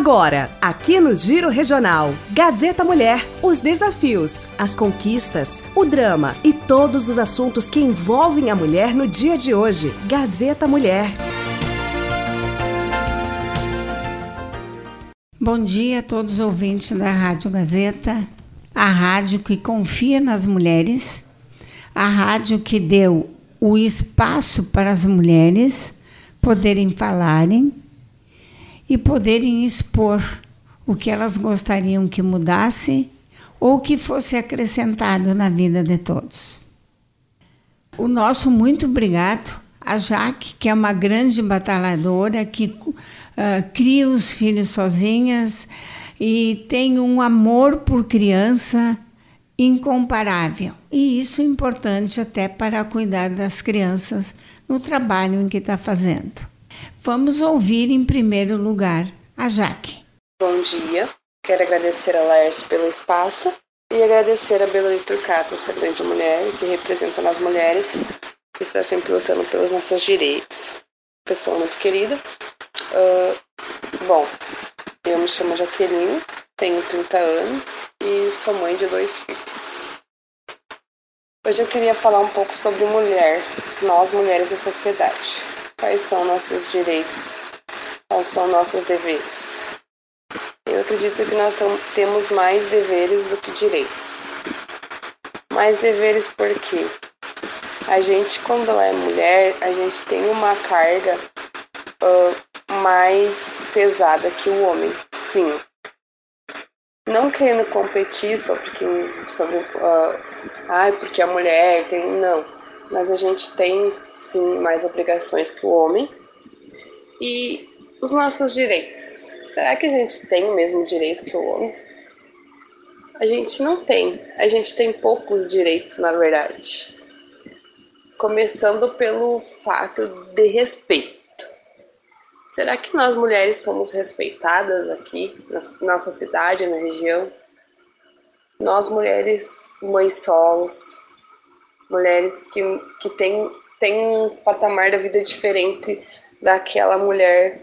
Agora, aqui no Giro Regional, Gazeta Mulher, os desafios, as conquistas, o drama e todos os assuntos que envolvem a mulher no dia de hoje. Gazeta Mulher. Bom dia a todos os ouvintes da Rádio Gazeta, a rádio que confia nas mulheres, a rádio que deu o espaço para as mulheres poderem falarem e poderem expor o que elas gostariam que mudasse ou que fosse acrescentado na vida de todos. O nosso muito obrigado a Jaque, que é uma grande batalhadora, que uh, cria os filhos sozinhas e tem um amor por criança incomparável. E isso é importante até para cuidar das crianças no trabalho em que está fazendo. Vamos ouvir em primeiro lugar a Jaque. Bom dia, quero agradecer a Laércio pelo espaço e agradecer a Beloni Turcato, essa grande mulher que representa as mulheres, que está sempre lutando pelos nossos direitos. Pessoa muito querida. Uh, bom, eu me chamo Jaqueline, tenho 30 anos e sou mãe de dois filhos. Hoje eu queria falar um pouco sobre mulher, nós mulheres na sociedade. Quais são nossos direitos? Quais são nossos deveres? Eu acredito que nós temos mais deveres do que direitos. Mais deveres porque a gente, quando é mulher, a gente tem uma carga uh, mais pesada que o homem, sim. Não querendo competir sobre sobre, uh, ah, porque a mulher tem, não mas a gente tem sim mais obrigações que o homem. E os nossos direitos. Será que a gente tem o mesmo direito que o homem? A gente não tem. A gente tem poucos direitos, na verdade. Começando pelo fato de respeito. Será que nós mulheres somos respeitadas aqui na nossa cidade, na região? Nós mulheres mães solos, mulheres que, que têm, têm um patamar da vida diferente daquela mulher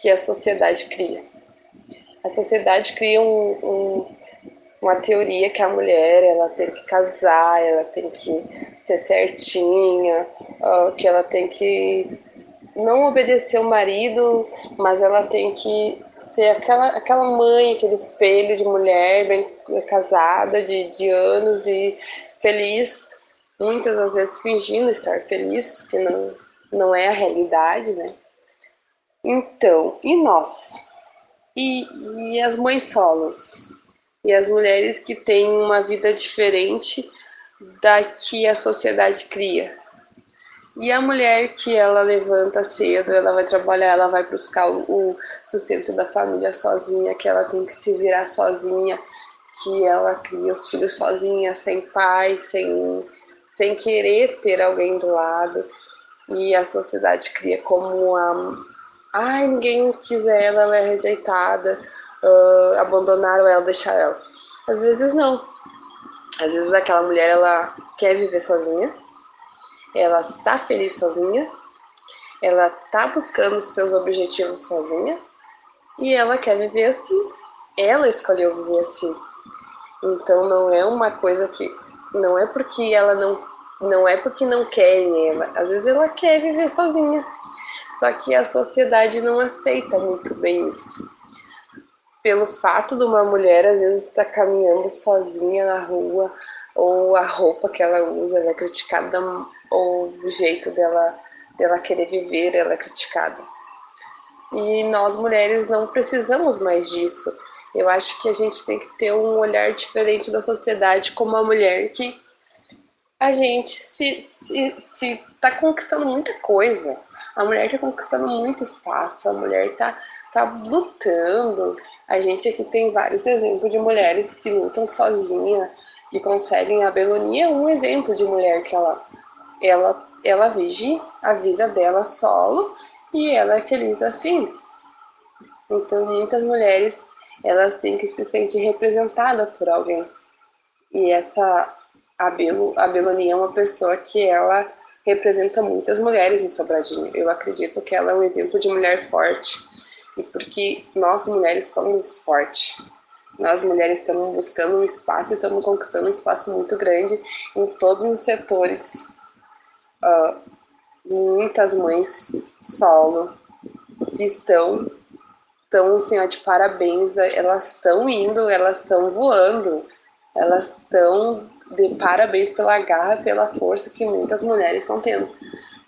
que a sociedade cria. A sociedade cria um, um, uma teoria que a mulher ela tem que casar, ela tem que ser certinha, uh, que ela tem que não obedecer o marido, mas ela tem que ser aquela, aquela mãe, aquele espelho de mulher bem casada, de, de anos e feliz, muitas às vezes fingindo estar feliz, que não, não é a realidade, né? Então, e nós? E, e as mães solas? E as mulheres que têm uma vida diferente da que a sociedade cria? E a mulher que ela levanta cedo, ela vai trabalhar, ela vai buscar o sustento da família sozinha, que ela tem que se virar sozinha, que ela cria os filhos sozinha, sem pai, sem sem querer ter alguém do lado e a sociedade cria como a ai ninguém quiser ela, ela é rejeitada, uh, abandonaram ela, deixar ela. Às vezes não. Às vezes aquela mulher ela quer viver sozinha, ela está feliz sozinha, ela está buscando seus objetivos sozinha e ela quer viver assim. Ela escolheu viver assim. Então não é uma coisa que não é porque ela não não é porque não querem ela, às vezes ela quer viver sozinha. Só que a sociedade não aceita muito bem isso. Pelo fato de uma mulher às vezes estar tá caminhando sozinha na rua, ou a roupa que ela usa ela é criticada, ou o jeito dela, dela querer viver ela é criticada. E nós mulheres não precisamos mais disso. Eu acho que a gente tem que ter um olhar diferente da sociedade como a mulher que a gente se, se, se tá conquistando muita coisa. A mulher está conquistando muito espaço, a mulher está tá lutando. A gente aqui tem vários exemplos de mulheres que lutam sozinha, que conseguem. A Belonia é um exemplo de mulher que ela, ela, ela vive a vida dela solo e ela é feliz assim. Então, muitas mulheres elas têm que se sentir representadas por alguém. E essa a Belo, a Beloni é uma pessoa que ela representa muitas mulheres em Sobradinho. Eu acredito que ela é um exemplo de mulher forte e porque nós mulheres somos fortes. Nós mulheres estamos buscando um espaço e estamos conquistando um espaço muito grande em todos os setores. Uh, muitas mães solo que estão estão assim, ó, de parabéns, elas estão indo, elas estão voando, elas estão de parabéns pela garra, pela força que muitas mulheres estão tendo.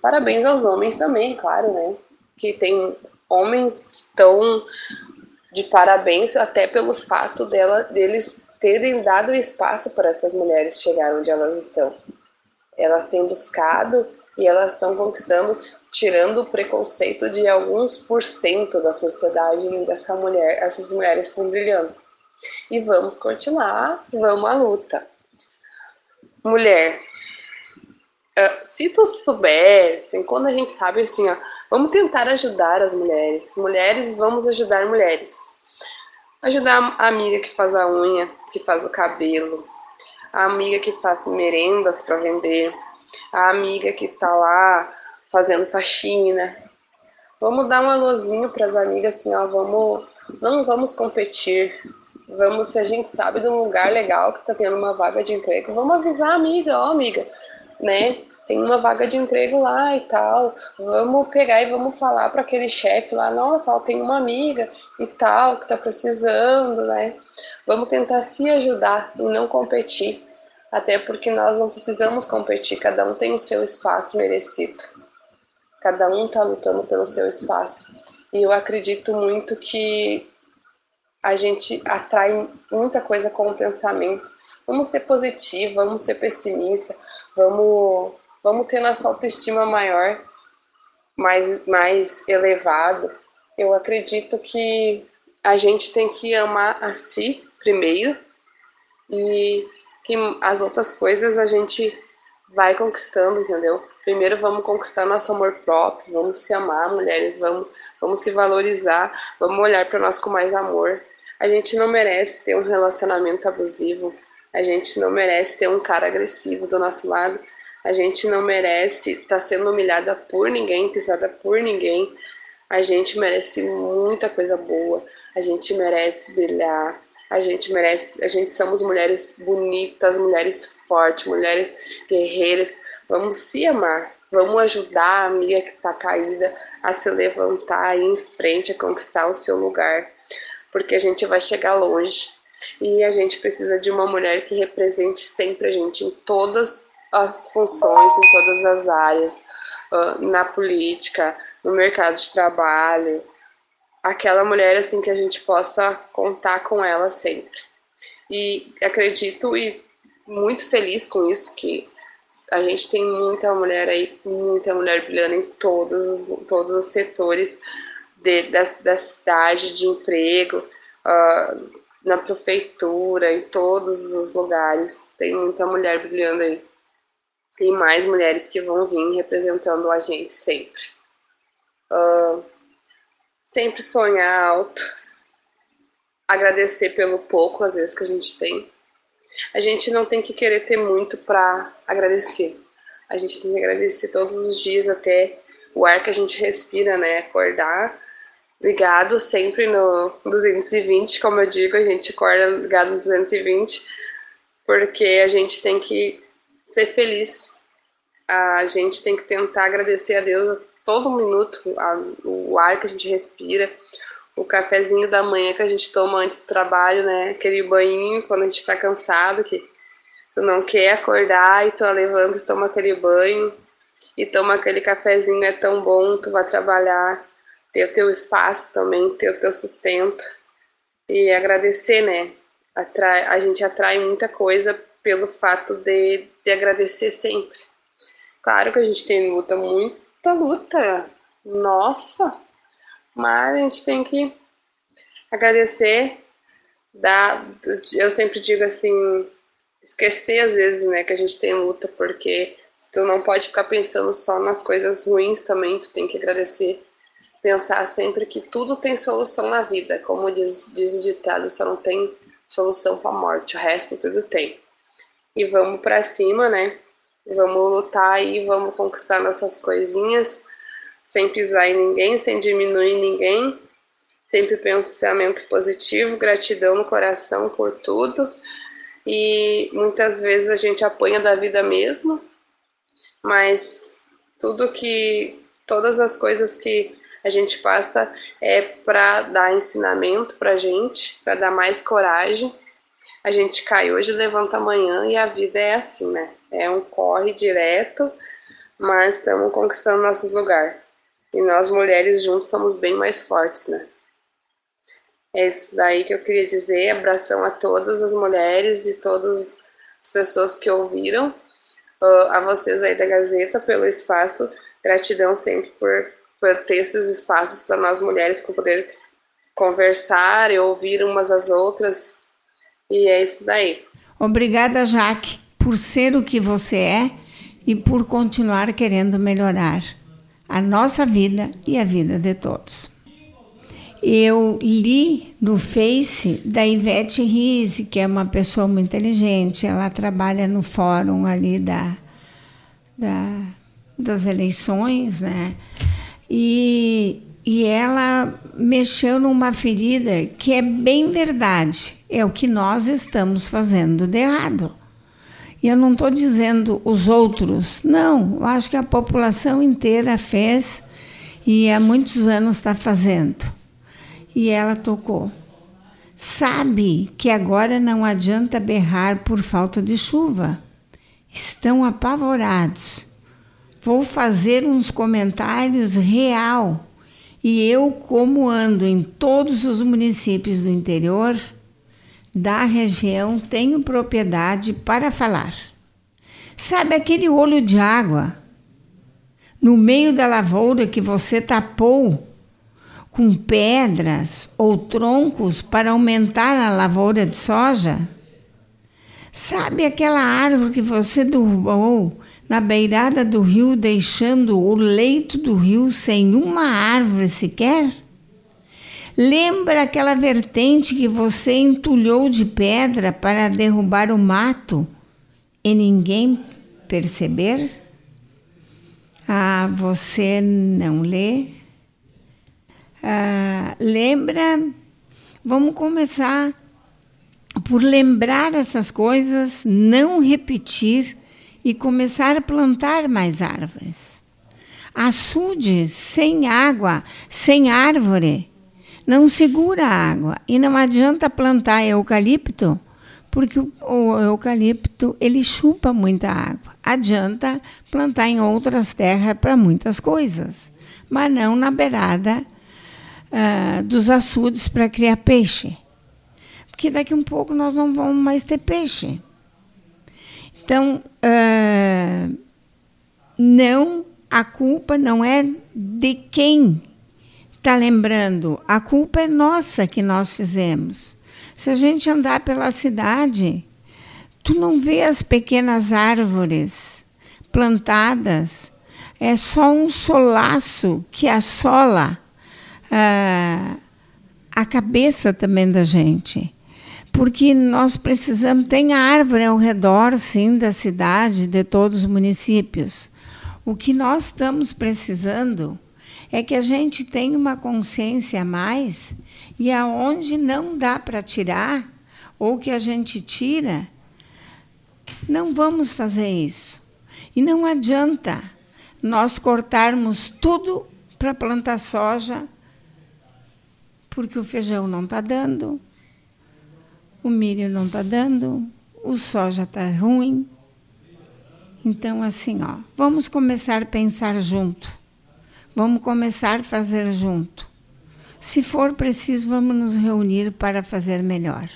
Parabéns aos homens também, claro, né? Que tem homens que estão de parabéns até pelo fato dela, deles terem dado espaço para essas mulheres chegar onde elas estão. Elas têm buscado e elas estão conquistando, tirando o preconceito de alguns por cento da sociedade dessa mulher, essas mulheres estão brilhando. E vamos continuar, vamos à luta. Mulher, uh, se tu soubesse, quando a gente sabe assim, ó, vamos tentar ajudar as mulheres. Mulheres, vamos ajudar mulheres. Ajudar a amiga que faz a unha, que faz o cabelo, a amiga que faz merendas para vender, a amiga que tá lá fazendo faxina. Vamos dar um alôzinho para as amigas assim, ó, vamos, não vamos competir. Vamos, se a gente sabe de um lugar legal que tá tendo uma vaga de emprego, vamos avisar a amiga, ó, amiga, né? Tem uma vaga de emprego lá e tal. Vamos pegar e vamos falar para aquele chefe lá, nossa, ó, tem uma amiga e tal que tá precisando, né? Vamos tentar se ajudar e não competir até porque nós não precisamos competir, cada um tem o seu espaço merecido. Cada um está lutando pelo seu espaço. E eu acredito muito que a gente atrai muita coisa com o pensamento. Vamos ser positivo, vamos ser pessimista, vamos, vamos ter nossa autoestima maior, mais, mais elevado. Eu acredito que a gente tem que amar a si primeiro e que as outras coisas a gente vai conquistando, entendeu? Primeiro vamos conquistar nosso amor próprio, vamos se amar, mulheres, vamos, vamos se valorizar, vamos olhar para nós com mais amor. A gente não merece ter um relacionamento abusivo, a gente não merece ter um cara agressivo do nosso lado, a gente não merece estar tá sendo humilhada por ninguém, pisada por ninguém. A gente merece muita coisa boa, a gente merece brilhar, a gente merece, a gente somos mulheres bonitas, mulheres fortes, mulheres guerreiras. Vamos se amar, vamos ajudar a amiga que está caída a se levantar em frente, a conquistar o seu lugar, porque a gente vai chegar longe. E a gente precisa de uma mulher que represente sempre a gente em todas as funções, em todas as áreas, na política, no mercado de trabalho, aquela mulher assim que a gente possa contar com ela sempre. E acredito e muito feliz com isso que a gente tem muita mulher aí, muita mulher brilhando em todos os, todos os setores de, da, da cidade, de emprego, uh, na prefeitura, em todos os lugares. Tem muita mulher brilhando aí. Tem mais mulheres que vão vir representando a gente sempre. Uh, sempre sonhar alto, agradecer pelo pouco às vezes que a gente tem. A gente não tem que querer ter muito para agradecer. A gente tem que agradecer todos os dias até o ar que a gente respira, né? Acordar ligado sempre no 220, como eu digo, a gente acorda ligado no 220, porque a gente tem que ser feliz. A gente tem que tentar agradecer a Deus todo minuto, a, o ar que a gente respira, o cafezinho da manhã que a gente toma antes do trabalho, né? Aquele banho quando a gente tá cansado, que tu não quer acordar e tu levanta e toma aquele banho e toma aquele cafezinho, é tão bom, tu vai trabalhar, ter o teu espaço também, ter o teu sustento e agradecer, né? Atrai, a gente atrai muita coisa pelo fato de, de agradecer sempre. Claro que a gente tem luta muita luta. Nossa! Mas a gente tem que agradecer. Dar, eu sempre digo assim, esquecer às vezes, né, que a gente tem luta, porque tu não pode ficar pensando só nas coisas ruins também, tu tem que agradecer. Pensar sempre que tudo tem solução na vida, como diz, diz o ditado, só não tem solução para a morte, o resto tudo tem. E vamos para cima, né? Vamos lutar aí, vamos conquistar nossas coisinhas, sem pisar em ninguém, sem diminuir ninguém, sempre pensamento positivo, gratidão no coração por tudo. E muitas vezes a gente apanha da vida mesmo, mas tudo que todas as coisas que a gente passa é para dar ensinamento para gente, para dar mais coragem. A gente cai hoje, levanta amanhã e a vida é assim, né? É um corre direto, mas estamos conquistando nossos lugares. E nós mulheres juntos somos bem mais fortes, né? É isso daí que eu queria dizer. Abração a todas as mulheres e todas as pessoas que ouviram. Uh, a vocês aí da Gazeta pelo espaço. Gratidão sempre por, por ter esses espaços para nós mulheres para poder conversar e ouvir umas às outras. E é isso daí. Obrigada, Jaque, por ser o que você é e por continuar querendo melhorar a nossa vida e a vida de todos eu li no Face da Ivete Rise, que é uma pessoa muito inteligente, ela trabalha no fórum ali da, da das eleições, né? E, e ela mexeu numa ferida que é bem verdade, é o que nós estamos fazendo de errado. E eu não estou dizendo os outros, não, eu acho que a população inteira fez e há muitos anos está fazendo e ela tocou. Sabe que agora não adianta berrar por falta de chuva. Estão apavorados. Vou fazer uns comentários real. E eu, como ando em todos os municípios do interior da região, tenho propriedade para falar. Sabe aquele olho de água no meio da lavoura que você tapou com pedras ou troncos para aumentar a lavoura de soja? Sabe aquela árvore que você derrubou na beirada do rio, deixando o leito do rio sem uma árvore sequer? Lembra aquela vertente que você entulhou de pedra para derrubar o mato e ninguém perceber? Ah, você não lê? Ah, lembra, vamos começar por lembrar essas coisas, não repetir e começar a plantar mais árvores. Açude sem água, sem árvore, não segura a água e não adianta plantar eucalipto, porque o, eucalipto ele chupa muita água. Adianta plantar em outras terras para muitas coisas, mas não na beirada uh, dos açudes para criar peixe. Porque daqui um pouco nós não vamos mais ter peixe. Então, uh, não, a culpa não é de quem está lembrando, a culpa é nossa que nós fizemos. Se a gente andar pela cidade, tu não vê as pequenas árvores plantadas, é só um solaço que assola a, a cabeça também da gente. Porque nós precisamos, tem árvore ao redor, sim, da cidade, de todos os municípios. O que nós estamos precisando é que a gente tenha uma consciência a mais e aonde não dá para tirar, ou que a gente tira, não vamos fazer isso. E não adianta nós cortarmos tudo para plantar soja porque o feijão não está dando, o milho não está dando, o soja está ruim. Então, assim, ó, vamos começar a pensar junto. Vamos começar a fazer junto. Se for preciso, vamos nos reunir para fazer melhor.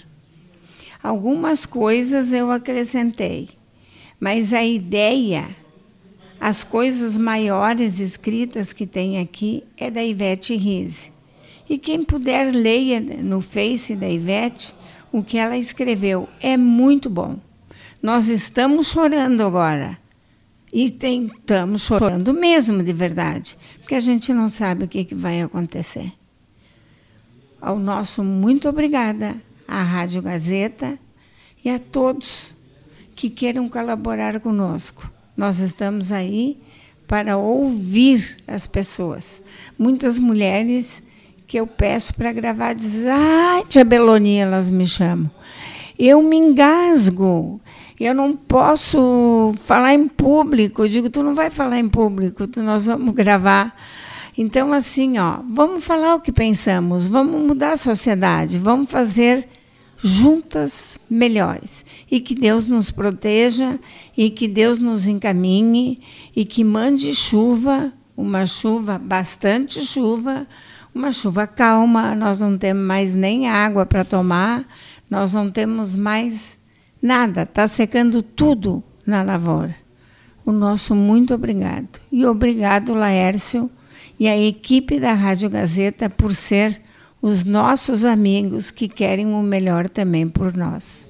Algumas coisas eu acrescentei, mas a ideia, as coisas maiores escritas que tem aqui é da Ivete Rise. E quem puder, leia no Face da Ivete o que ela escreveu. É muito bom. Nós estamos chorando agora. E tem, estamos chorando mesmo, de verdade, porque a gente não sabe o que, que vai acontecer. Ao nosso muito obrigada à Rádio Gazeta e a todos que queiram colaborar conosco. Nós estamos aí para ouvir as pessoas. Muitas mulheres que eu peço para gravar, diz, ai, tia Belonia, elas me chamam. Eu me engasgo, eu não posso falar em público. Eu digo, tu não vai falar em público, nós vamos gravar. Então, assim, ó, vamos falar o que pensamos, vamos mudar a sociedade, vamos fazer juntas melhores. E que Deus nos proteja, e que Deus nos encaminhe, e que mande chuva, uma chuva, bastante chuva, uma chuva calma, nós não temos mais nem água para tomar, nós não temos mais nada, está secando tudo na lavoura. O nosso muito obrigado. E obrigado, Laércio, e a equipe da Rádio Gazeta por ser os nossos amigos que querem o melhor também por nós.